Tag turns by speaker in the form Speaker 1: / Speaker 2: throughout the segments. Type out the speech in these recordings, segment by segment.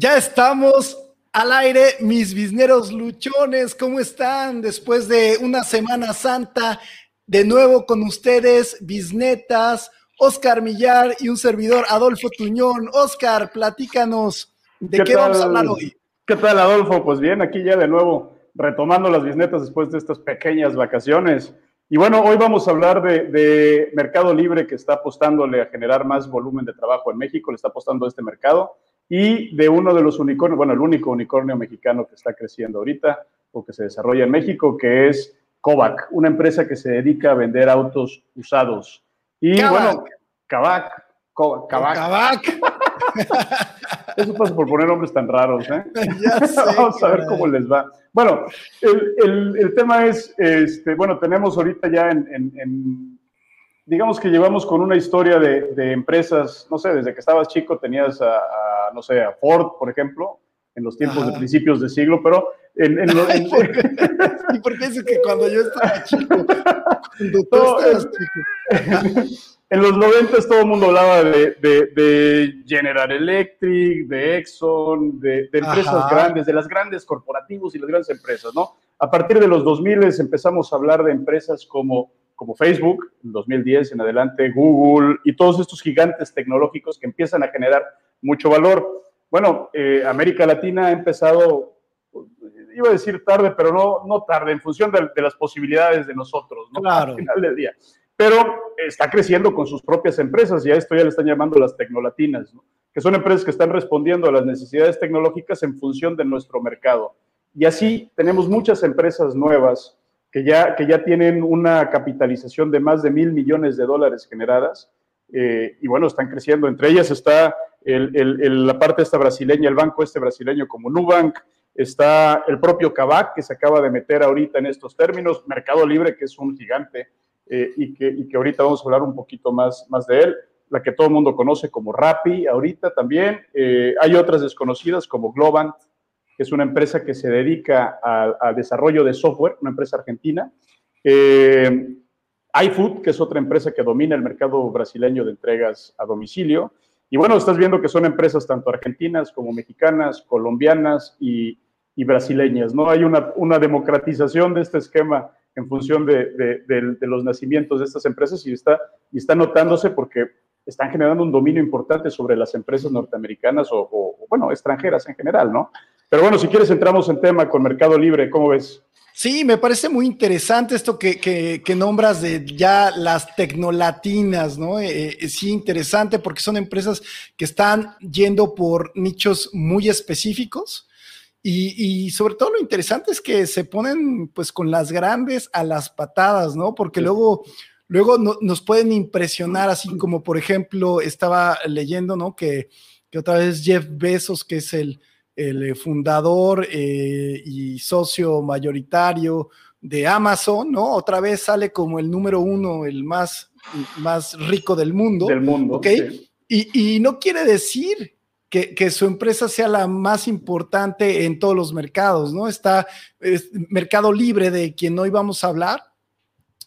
Speaker 1: Ya estamos al aire, mis bisneros luchones, ¿cómo están? Después de una Semana Santa, de nuevo con ustedes, bisnetas, Oscar Millar y un servidor, Adolfo Tuñón. Oscar, platícanos, ¿de qué, vamos a hablar hoy?
Speaker 2: ¿Qué tal, Adolfo? Pues bien, aquí ya de nuevo retomando las bisnetas después de estas pequeñas vacaciones. Y bueno, hoy vamos a hablar de, de, Mercado Libre que está apostándole a generar más volumen de trabajo en México, le está apostando a este mercado y de uno de los unicornios, bueno, el único unicornio mexicano que está creciendo ahorita o que se desarrolla en México, que es Kovac, una empresa que se dedica a vender autos usados. Y bueno, Kavak, Kavak. Eso pasa por poner nombres tan raros, ¿eh? Vamos a ver cómo les va. Bueno, el, el, el, tema es, este, bueno, tenemos ahorita ya en, en digamos que llevamos con una historia de, de, empresas, no sé, desde que estabas chico tenías a, a no sé, a Ford, por ejemplo, en los tiempos de principios de siglo, pero en, en, en
Speaker 1: ¿Y por qué dices que cuando yo estaba chico? Cuando tú no, estabas
Speaker 2: chico. en los noventas todo el mundo hablaba de, de, de, General Electric, de Exxon, de, de empresas Ajá. grandes, de las grandes corporativos y las grandes empresas, ¿no? A partir de los 2000 empezamos a hablar de empresas como como Facebook, en 2010 en adelante, Google y todos estos gigantes tecnológicos que empiezan a generar mucho valor. Bueno, eh, América Latina ha empezado, iba a decir tarde, pero no, no tarde, en función de, de las posibilidades de nosotros, ¿no?
Speaker 1: Claro.
Speaker 2: Al final del día. Pero está creciendo con sus propias empresas y a esto ya le están llamando las tecnolatinas, ¿no? que son empresas que están respondiendo a las necesidades tecnológicas en función de nuestro mercado. Y así tenemos muchas empresas nuevas que ya, que ya tienen una capitalización de más de mil millones de dólares generadas. Eh, y bueno, están creciendo. Entre ellas está la parte esta brasileña, el banco este brasileño como Nubank, está el propio Kavak, que se acaba de meter ahorita en estos términos, Mercado Libre, que es un gigante eh, y, que, y, que, ahorita vamos a hablar un poquito más, más de él, la que todo el mundo conoce como Rappi, ahorita también. Eh, hay otras desconocidas como Globant, que es una empresa que se dedica al desarrollo de software, una empresa argentina. Eh, iFood, que es otra empresa que domina el mercado brasileño de entregas a domicilio. Y bueno, estás viendo que son empresas tanto argentinas como mexicanas, colombianas y, y brasileñas, ¿no? Hay una, una, democratización de este esquema en función de, de, de, de, los nacimientos de estas empresas y está, y está notándose porque están generando un dominio importante sobre las empresas norteamericanas o, o, bueno, extranjeras en general, ¿no? Pero bueno, si quieres entramos en tema con Mercado Libre, ¿cómo ves?
Speaker 1: Sí, me parece muy interesante esto que, que, que nombras de ya las tecnolatinas, ¿no? Eh, eh, sí, interesante porque son empresas que están yendo por nichos muy específicos. Y, y, sobre todo lo interesante es que se ponen pues con las grandes a las patadas, ¿no? Porque sí. luego, luego no, nos pueden impresionar, así como por ejemplo estaba leyendo, ¿no? Que, que otra vez Jeff Bezos, que es el, el fundador eh, y socio mayoritario de Amazon, ¿no? Otra vez sale como el número uno, el más, más rico del mundo.
Speaker 2: Del mundo.
Speaker 1: ¿Ok? Sí. Y, y, no quiere decir que, que, su empresa sea la más importante en todos los mercados, ¿no? Está es, Mercado Libre, de quien hoy vamos a hablar,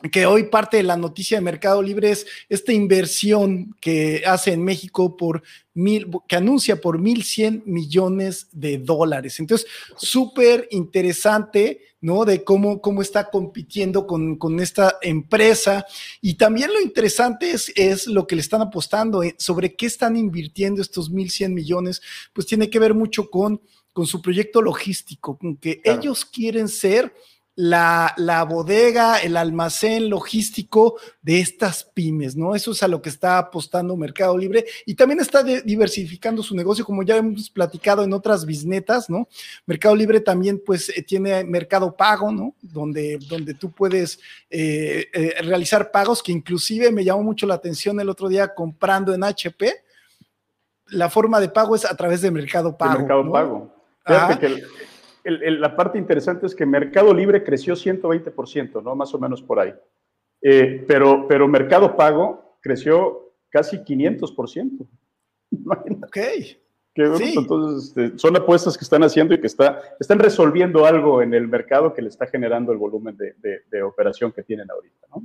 Speaker 1: que hoy parte de la noticia de Mercado Libre es esta inversión que hace en México por mil, que anuncia por mil cien millones de dólares. Entonces, súper interesante, ¿no? De cómo, cómo está compitiendo con, con, esta empresa. Y también lo interesante es, es lo que le están apostando, eh, sobre qué están invirtiendo estos mil cien millones, pues tiene que ver mucho con, con su proyecto logístico, con que claro. ellos quieren ser la, la, bodega, el almacén logístico de estas pymes, ¿no? Eso es a lo que está apostando Mercado Libre y también está de, diversificando su negocio, como ya hemos platicado en otras bisnetas, ¿no? Mercado Libre también, pues, eh, tiene Mercado Pago, ¿no? Donde, donde tú puedes eh, eh, realizar pagos, que inclusive me llamó mucho la atención el otro día comprando en HP. La forma de pago es a través de Mercado Pago.
Speaker 2: De mercado
Speaker 1: ¿no?
Speaker 2: Pago. Fíjate que el el, la parte interesante es que Mercado Libre creció 120%, ¿no? Más o menos por ahí. Eh, pero, pero Mercado Pago creció casi 500%.
Speaker 1: ok.
Speaker 2: Que, sí. Entonces, este, son apuestas que están haciendo y que está, están resolviendo algo en el mercado que le está generando el volumen de, de, de operación que tienen ahorita, ¿no?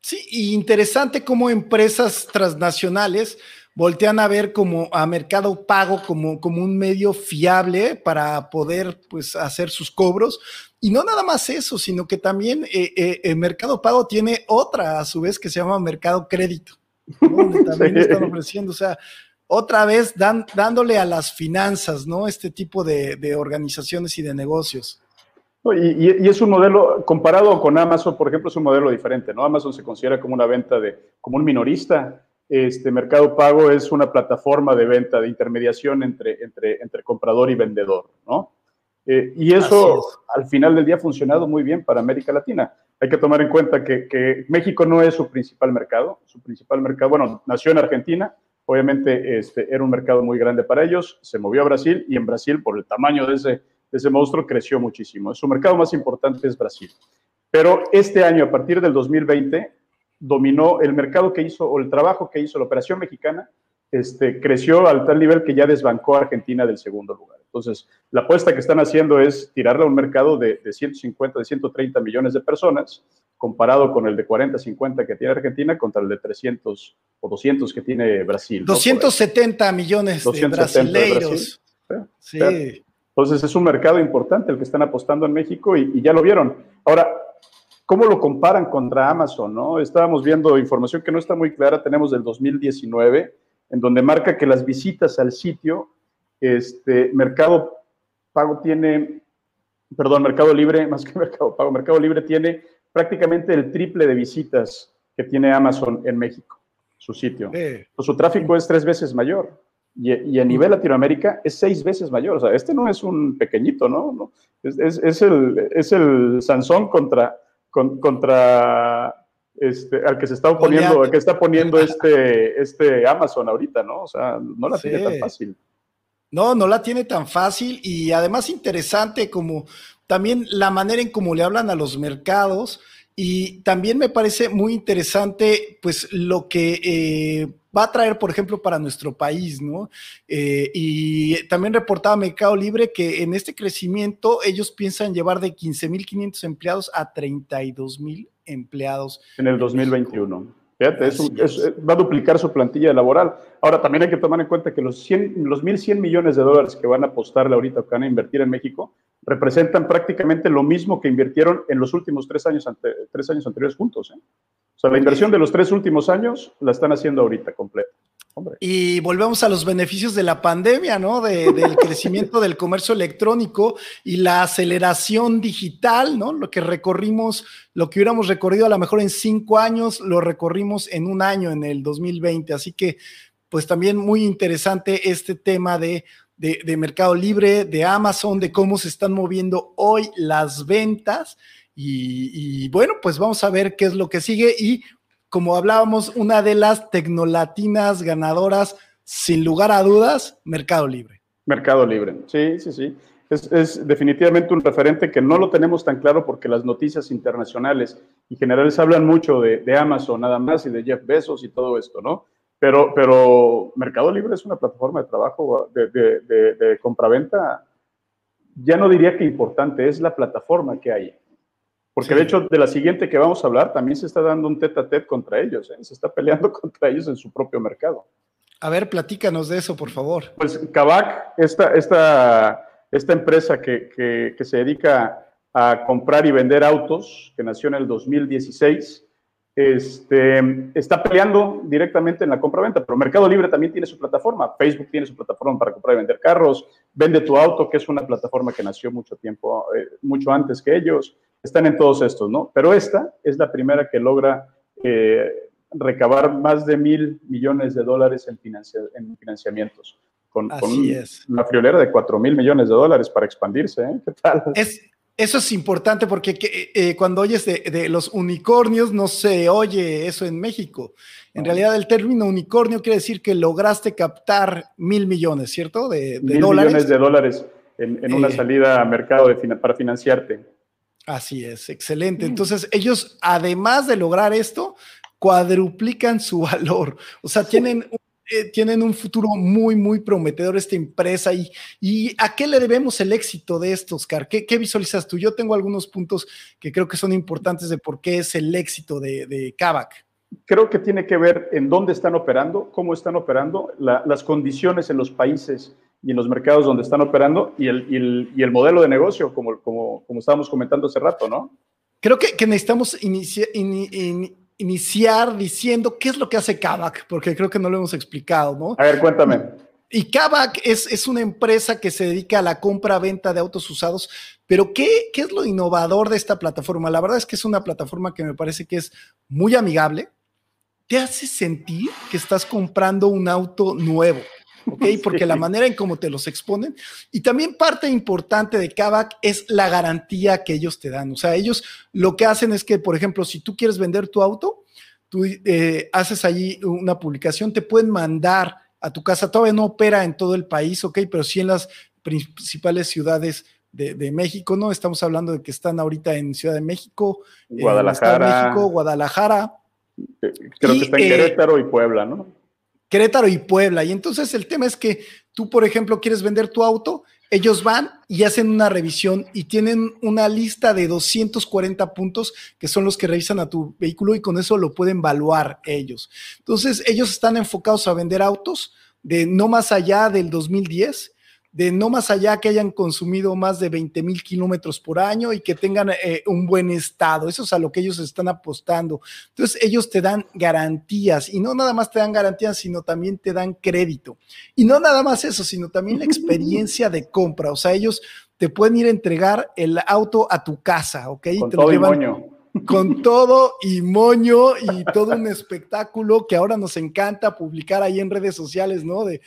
Speaker 1: Sí, y interesante cómo empresas transnacionales voltean a ver como a Mercado Pago como, como un medio fiable para poder pues hacer sus cobros. Y no nada más eso, sino que también eh, eh, el Mercado Pago tiene otra a su vez que se llama Mercado Crédito, donde también están ofreciendo, o sea, otra vez dan, dándole a las finanzas, ¿no? Este tipo de, de organizaciones y de negocios.
Speaker 2: Y, es un modelo, comparado con Amazon, por ejemplo, es un modelo diferente, ¿no? Amazon se considera como una venta de, como un minorista. Este Mercado Pago es una plataforma de venta, de intermediación entre, entre, entre comprador y vendedor, ¿no? Eh, y eso al final del día ha funcionado muy bien para América Latina. Hay que tomar en cuenta que, que, México no es su principal mercado. Su principal mercado, bueno, nació en Argentina, obviamente este, era un mercado muy grande para ellos, se movió a Brasil y en Brasil, por el tamaño de ese ese monstruo creció muchísimo. Su mercado más importante es Brasil. Pero este año, a partir del 2020, dominó el mercado que hizo, o el trabajo que hizo la operación mexicana, este, creció al tal nivel que ya desbancó a Argentina del segundo lugar. Entonces, la apuesta que están haciendo es tirarle a un mercado de, de 150, de 130 millones de personas, comparado con el de 40, 50 que tiene Argentina, contra el de 300 o 200 que tiene Brasil.
Speaker 1: 270 millones de brasileiros.
Speaker 2: sí. Entonces es un mercado importante el que están apostando en México y, ya lo vieron. Ahora, ¿cómo lo comparan contra Amazon? No? Estábamos viendo información que no está muy clara, tenemos del 2019, en donde marca que las visitas al sitio, este, Mercado Pago tiene, perdón, Mercado Libre, más que Mercado Pago, Mercado Libre tiene prácticamente el triple de visitas que tiene Amazon en México, su sitio. su tráfico es tres veces mayor y, a nivel Latinoamérica es seis veces mayor. O sea, este no es un pequeñito, ¿no? Es, es, es, el, es el Sansón contra, contra este, al que se está oponiendo, al que está poniendo este, este Amazon ahorita, ¿no? O sea, no la tiene tan fácil.
Speaker 1: No, no la tiene tan fácil y además interesante como también la manera en cómo le hablan a los mercados y también me parece muy interesante pues lo que... Eh, va a traer, por ejemplo, para nuestro país, ¿no? Eh, y también reportaba Mercado Libre que en este crecimiento ellos piensan llevar de 15.500 empleados a 32.000 empleados.
Speaker 2: En el 2021. Fíjate, va a duplicar su plantilla laboral. Ahora, también hay que tomar en cuenta que los, 100, los 1.100 millones de dólares que van a apostarle ahorita, que van a invertir en México, representan prácticamente lo mismo que invirtieron en los últimos tres años, tres años anteriores juntos. ¿eh? O sea, la inversión de los tres últimos años la están haciendo ahorita completa.
Speaker 1: Y volvemos a los beneficios de la pandemia, ¿no? del crecimiento del comercio electrónico y la aceleración digital, ¿no? Lo que recorrimos, lo que hubiéramos recorrido a lo mejor en cinco años, lo recorrimos en un año, en el 2020. Así que, pues también muy interesante este tema de, de Mercado Libre, de Amazon, de cómo se están moviendo hoy las ventas y, bueno, pues vamos a ver qué es lo que sigue. Y como hablábamos, una de las tecnolatinas ganadoras, sin lugar a dudas, Mercado Libre.
Speaker 2: Mercado Libre, sí, sí, sí. Es, definitivamente un referente que no lo tenemos tan claro porque las noticias internacionales y generales hablan mucho de, Amazon nada más y de Jeff Bezos y todo esto, ¿no? Pero, pero Mercado Libre es una plataforma de trabajo de, de, de compraventa, ya no diría que importante, es la plataforma que hay. Porque de hecho, de la siguiente que vamos a hablar, también se está dando un tete a tete contra ellos, ¿eh? se está peleando contra ellos en su propio mercado.
Speaker 1: A ver, platícanos de eso, por favor.
Speaker 2: Pues Kavak, esta, esta, esta empresa que, que, se dedica a comprar y vender autos, que nació en el 2016, este, está peleando directamente en la compra-venta, pero Mercado Libre también tiene su plataforma, Facebook tiene su plataforma para comprar y vender carros, Vende tu auto, que es una plataforma que nació mucho tiempo, eh, mucho antes que ellos, están en todos estos, ¿no? Pero esta es la primera que logra eh, recabar más de mil millones de dólares en, financiamientos. Con, una friolera de cuatro mil millones de dólares para expandirse, ¿eh? ¿Qué tal?
Speaker 1: Es, eso es importante porque eh, cuando oyes de, los unicornios no se oye eso en México. En realidad el término unicornio quiere decir que lograste captar mil millones, ¿cierto? De,
Speaker 2: mil millones de dólares en, una salida a mercado para financiarte.
Speaker 1: Así es, excelente. Mm. Entonces, ellos, además de lograr esto, cuadruplican su valor. O sea, tienen, eh, tienen un futuro muy, muy prometedor esta empresa. ¿Y, y a qué le debemos el éxito de esto, Oscar? ¿Qué, visualizas tú? Yo tengo algunos puntos que creo que son importantes de por qué es el éxito de, de Kavak.
Speaker 2: creo que tiene que ver en dónde están operando, cómo están operando, las condiciones en los países y en los mercados donde están operando y el, y el, modelo de negocio, como, como, como, estábamos comentando hace rato, ¿no?
Speaker 1: Creo que, que necesitamos iniciar diciendo qué es lo que hace Kavak, porque creo que no lo hemos explicado, ¿no?
Speaker 2: A ver, cuéntame.
Speaker 1: Y Kavak es, es una empresa que se dedica a la compra-venta de autos usados, pero ¿qué, ¿qué es lo innovador de esta plataforma? La verdad es que es una plataforma que me parece que es muy amigable, te hace sentir que estás comprando un auto nuevo. ¿Ok? Porque la manera en cómo te los exponen. Y también parte importante de Kavak es la garantía que ellos te dan. O sea, ellos lo que hacen es que, por ejemplo, si tú quieres vender tu auto, tú eh, haces allí una publicación, te pueden mandar a tu casa. Todavía no opera en todo el país, ¿ok? Pero sí en las principales ciudades de, México, ¿no? Estamos hablando de que están ahorita en Ciudad de México,
Speaker 2: Guadalajara,
Speaker 1: México, Guadalajara.
Speaker 2: Creo que está en Querétaro y Puebla, ¿no?
Speaker 1: Querétaro y Puebla. Y entonces el tema es que tú, por ejemplo, quieres vender tu auto, ellos van y hacen una revisión y tienen una lista de 240 puntos que son los que revisan a tu vehículo y con eso lo pueden evaluar ellos. Entonces ellos están enfocados a vender autos de no más allá del 2010 de no más allá que hayan consumido más de 20 mil kilómetros por año y que tengan eh, un buen estado. Eso es a lo que ellos están apostando. Entonces, ellos te dan garantías y no nada más te dan garantías, sino también te dan crédito. Y no nada más eso, sino también la experiencia de compra. O sea, ellos te pueden ir a entregar el auto a tu casa, ¿ok?
Speaker 2: Con
Speaker 1: te
Speaker 2: todo lo
Speaker 1: con todo y moño y todo un espectáculo que ahora nos encanta publicar ahí en redes sociales, ¿no? De,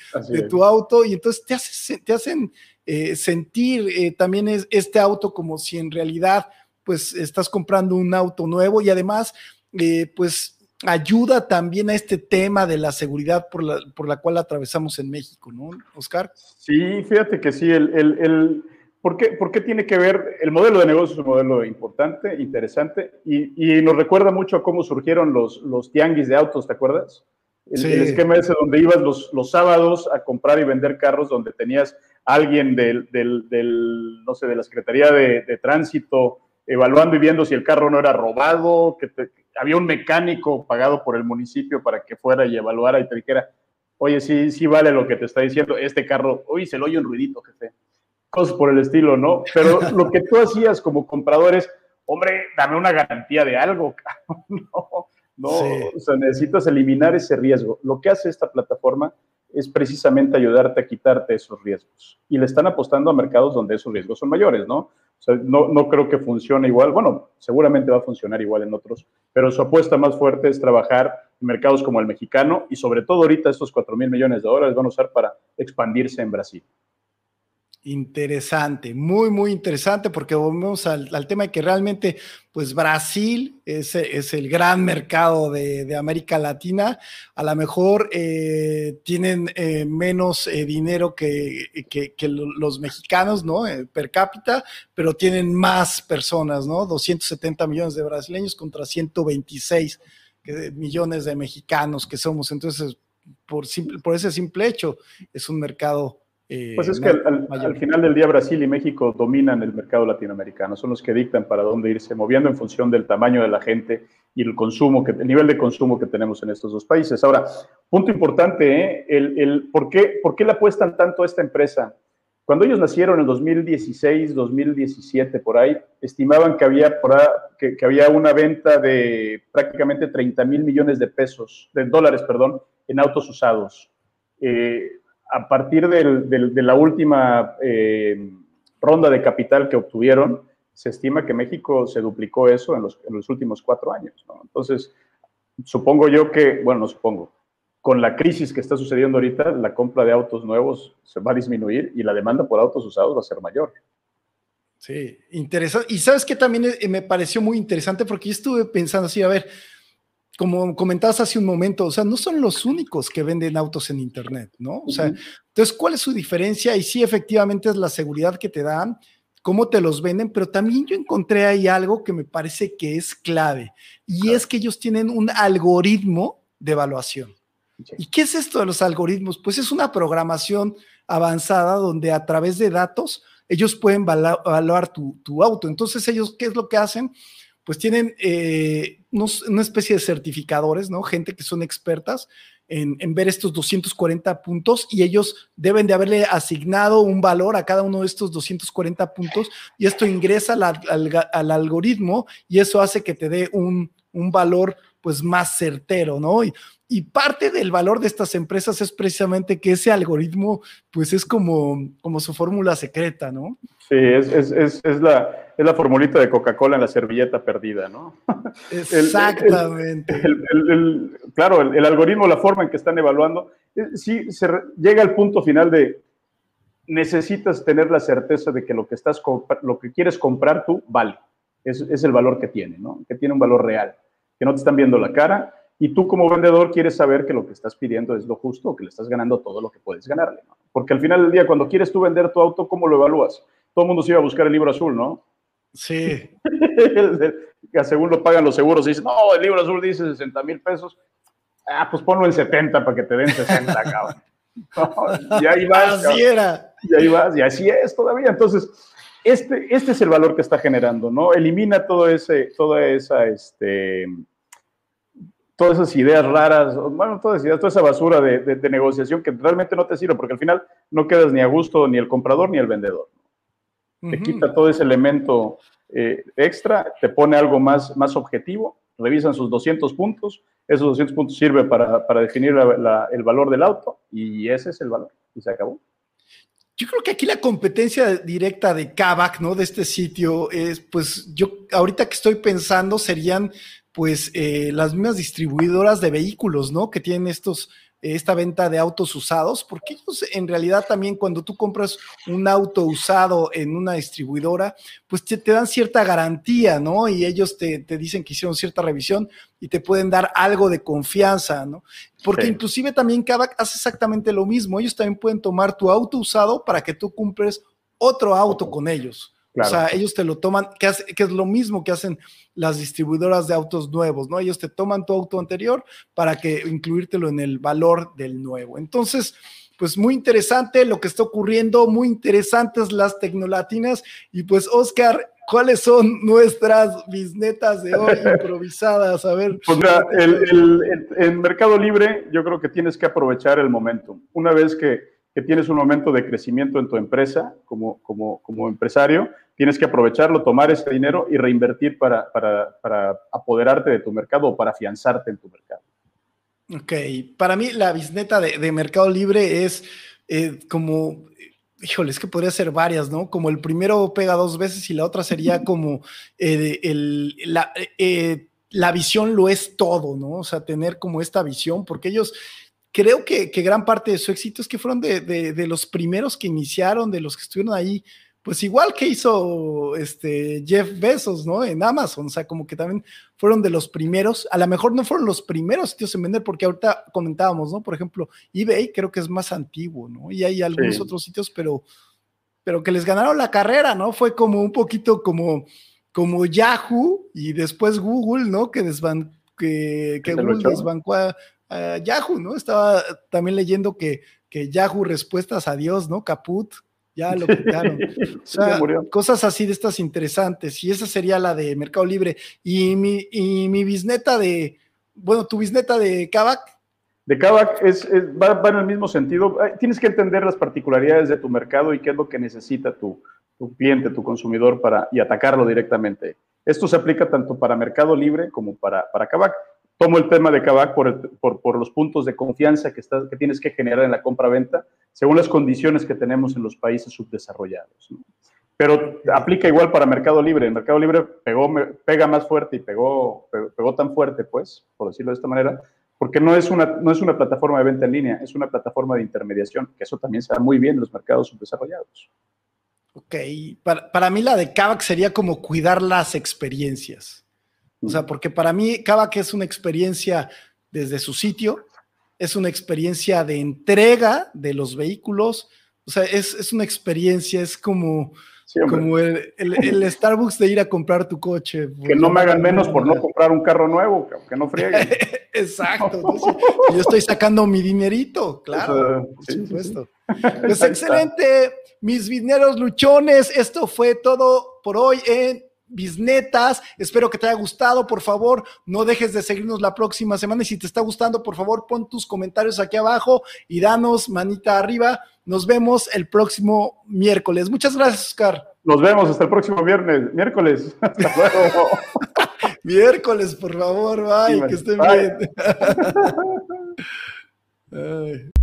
Speaker 1: tu auto y entonces te, te hacen eh, sentir eh, también es, este auto como si en realidad pues estás comprando un auto nuevo y además eh, pues ayuda también a este tema de la seguridad por la, por la cual atravesamos en México, ¿no, Oscar?
Speaker 2: Sí, fíjate que sí, el, el ¿Por qué, ¿Por qué, tiene que ver? El modelo de negocio es un modelo importante, interesante, y, y nos recuerda mucho a cómo surgieron los, los tianguis de autos, ¿te acuerdas? El, el, esquema ese donde ibas los, los sábados a comprar y vender carros, donde tenías alguien del, del, del no sé, de la Secretaría de, de, Tránsito evaluando y viendo si el carro no era robado, que, había un mecánico pagado por el municipio para que fuera y evaluara y te dijera, oye, sí, sí vale lo que te está diciendo, este carro, oye, se lo oye un ruidito, jefe cosas por el estilo, ¿no? Pero lo que tú hacías como comprador es, hombre, dame una garantía de algo, no, no, o sea, necesitas eliminar ese riesgo. Lo que hace esta plataforma es precisamente ayudarte a quitarte esos riesgos. Y le están apostando a mercados donde esos riesgos son mayores, ¿no? O sea, no, no creo que funcione igual. Bueno, seguramente va a funcionar igual en otros, pero su apuesta más fuerte es trabajar en mercados como el mexicano y sobre todo ahorita estos 4 mil millones de dólares van a usar para expandirse en Brasil.
Speaker 1: Interesante, muy, muy interesante, porque volvemos al, tema de que realmente, pues Brasil es, es el gran mercado de, América Latina. A lo mejor eh, tienen eh, menos eh, dinero que, que, los mexicanos, ¿no? per cápita, pero tienen más personas, ¿no? 270 millones de brasileños contra 126 millones de mexicanos que somos. Entonces, por, simple, por ese simple hecho, es un mercado
Speaker 2: eh, pues es que al, final del día Brasil y México dominan el mercado latinoamericano, son los que dictan para dónde irse moviendo en función del tamaño de la gente y el consumo, que, el nivel de consumo que tenemos en estos dos países. Ahora, punto importante, ¿eh? el, el, ¿por, qué, ¿por qué le apuestan tanto a esta empresa? Cuando ellos nacieron en 2016, 2017, por ahí, estimaban que había, por que, que, había una venta de prácticamente 30 mil millones de pesos, de dólares, perdón, en autos usados. Eh, a partir de la última eh, ronda de capital que obtuvieron, se estima que México se duplicó eso en los, últimos cuatro años. Entonces, supongo yo que, bueno, no supongo, con la crisis que está sucediendo ahorita, la compra de autos nuevos se va a disminuir y la demanda por autos usados va a ser mayor.
Speaker 1: Sí, interesante. Y sabes que también eh, me pareció muy interesante porque yo estuve pensando así, a ver, como comentabas hace un momento, o sea, no son los únicos que venden autos en Internet, ¿no? O sea, entonces, ¿cuál es su diferencia? Y sí, efectivamente es la seguridad que te dan, cómo te los venden, pero también yo encontré ahí algo que me parece que es clave, y es que ellos tienen un algoritmo de evaluación. ¿Y qué es esto de los algoritmos? Pues es una programación avanzada donde a través de datos ellos pueden evaluar tu, tu auto. Entonces, ellos, ¿qué es lo que hacen? Pues tienen eh, una especie de certificadores, ¿no? Gente que son expertas en, ver estos 240 puntos y ellos deben de haberle asignado un valor a cada uno de estos 240 puntos y esto ingresa al, algoritmo y eso hace que te dé un, un valor pues más certero, ¿no? Y, y parte del valor de estas empresas es precisamente que ese algoritmo, pues es como, como su fórmula secreta, ¿no?
Speaker 2: Sí, es, es, es, es la, la formulita de Coca-Cola en la servilleta perdida, ¿no?
Speaker 1: Exactamente.
Speaker 2: claro, el, algoritmo, la forma en que están evaluando, eh, sí se llega al punto final de necesitas tener la certeza de que lo que, estás, lo que quieres comprar tú vale. Es, es el valor que tiene, ¿no? Que tiene un valor real, que no te están viendo la cara y tú como vendedor quieres saber que lo que estás pidiendo es lo justo, que le estás ganando todo lo que puedes ganarle. ¿no? Porque al final del día, cuando quieres tú vender tu auto, ¿cómo lo evalúas? Todo el mundo se iba a buscar el libro azul, ¿no?
Speaker 1: Sí.
Speaker 2: Según lo pagan los seguros, dicen, no, el libro azul dice 60 mil pesos. Ah, pues ponlo en 70 para que te den 60, cabrón. y ahí vas.
Speaker 1: Así era.
Speaker 2: Y ahí vas, y así es todavía. Entonces, este, este es el valor que está generando, ¿no? Elimina todo ese, toda esa, este, todas esas ideas raras, bueno, toda esa, toda esa basura de, de, negociación que realmente no te sirve, porque al final no quedas ni a gusto ni el comprador ni el vendedor. Te quita todo ese elemento eh, extra, te pone algo más, más objetivo, revisan sus 200 puntos, esos 200 puntos sirven para, para definir el valor del auto y ese es el valor y se acabó.
Speaker 1: Yo creo que aquí la competencia directa de Kavak, ¿no? De este sitio es, pues yo ahorita que estoy pensando serían pues eh, las mismas distribuidoras de vehículos, ¿no? Que tienen estos, esta venta de autos usados, porque ellos en realidad también cuando tú compras un auto usado en una distribuidora, pues te, dan cierta garantía, ¿no? Y ellos te, dicen que hicieron cierta revisión y te pueden dar algo de confianza, ¿no? Porque inclusive también Kavak hace exactamente lo mismo, ellos también pueden tomar tu auto usado para que tú cumples otro auto con ellos. O sea, ellos te lo toman, que, es lo mismo que hacen las distribuidoras de autos nuevos, ¿no? Ellos te toman tu auto anterior para que incluírtelo en el valor del nuevo. Entonces, pues muy interesante lo que está ocurriendo, muy interesantes las tecnolatinas. Y pues, Oscar, ¿cuáles son nuestras bisnetas de hoy improvisadas? A ver.
Speaker 2: Pues mira, el, el, Mercado Libre, yo creo que tienes que aprovechar el momento. Una vez que que tienes un momento de crecimiento en tu empresa como, como, como empresario, tienes que aprovecharlo, tomar ese dinero y reinvertir para, para, para apoderarte de tu mercado o para afianzarte en tu mercado.
Speaker 1: Ok, para mí la bisneta de, de Mercado Libre es eh, como, híjole, es que podría ser varias, ¿no? Como el primero pega dos veces y la otra sería como eh, el, la, eh, la visión lo es todo, ¿no? O sea, tener como esta visión, porque ellos creo que, gran parte de su éxito es que fueron de, los primeros que iniciaron, de los que estuvieron ahí, pues igual que hizo este Jeff Bezos, ¿no? En Amazon, o sea, como que también fueron de los primeros, a lo mejor no fueron los primeros sitios en vender, porque ahorita comentábamos, ¿no? Por ejemplo, eBay creo que es más antiguo, ¿no? Y hay algunos otros sitios, pero, pero que les ganaron la carrera, ¿no? Fue como un poquito como, como Yahoo y después Google, ¿no? Que, desban, que, que Google desbancó a Yahoo, ¿no? Estaba también leyendo que, que Yahoo respuestas a Dios, ¿no? Caput, ya lo quitaron. O sea, cosas así de estas interesantes. Y esa sería la de Mercado Libre. Y mi, y mi bisneta de, bueno, tu bisneta de Kavak.
Speaker 2: De Kavak es, va, en el mismo sentido. Tienes que entender las particularidades de tu mercado y qué es lo que necesita tu, tu cliente, tu consumidor para, y atacarlo directamente. Esto se aplica tanto para Mercado Libre como para, para Kavak tomo el tema de Kavak por, por, los puntos de confianza que, que tienes que generar en la compra-venta según las condiciones que tenemos en los países subdesarrollados. Pero aplica igual para Mercado Libre. El Mercado Libre pegó, pega más fuerte y pegó, pegó, tan fuerte, pues, por decirlo de esta manera, porque no es, una, no es una plataforma de venta en línea, es una plataforma de intermediación, que eso también se da muy bien en los mercados subdesarrollados.
Speaker 1: Ok, para, para mí la de Kavak sería como cuidar las experiencias. O sea, porque para mí que es una experiencia desde su sitio, es una experiencia de entrega de los vehículos, o sea, es, una experiencia, es como, como el, Starbucks de ir a comprar tu coche.
Speaker 2: Que no me hagan menos por no comprar un carro nuevo, que no frieguen.
Speaker 1: Exacto. yo estoy sacando mi dinerito, claro, por supuesto. Pues excelente, mis dineros luchones. Esto fue todo por hoy en bisnetas. Espero que te haya gustado. Por favor, no dejes de seguirnos la próxima semana. Y si te está gustando, por favor, pon tus comentarios aquí abajo y danos manita arriba. Nos vemos el próximo miércoles. Muchas gracias, Oscar.
Speaker 2: Nos vemos hasta el próximo viernes, miércoles. Hasta luego.
Speaker 1: miércoles, por favor, bye, que estén bien.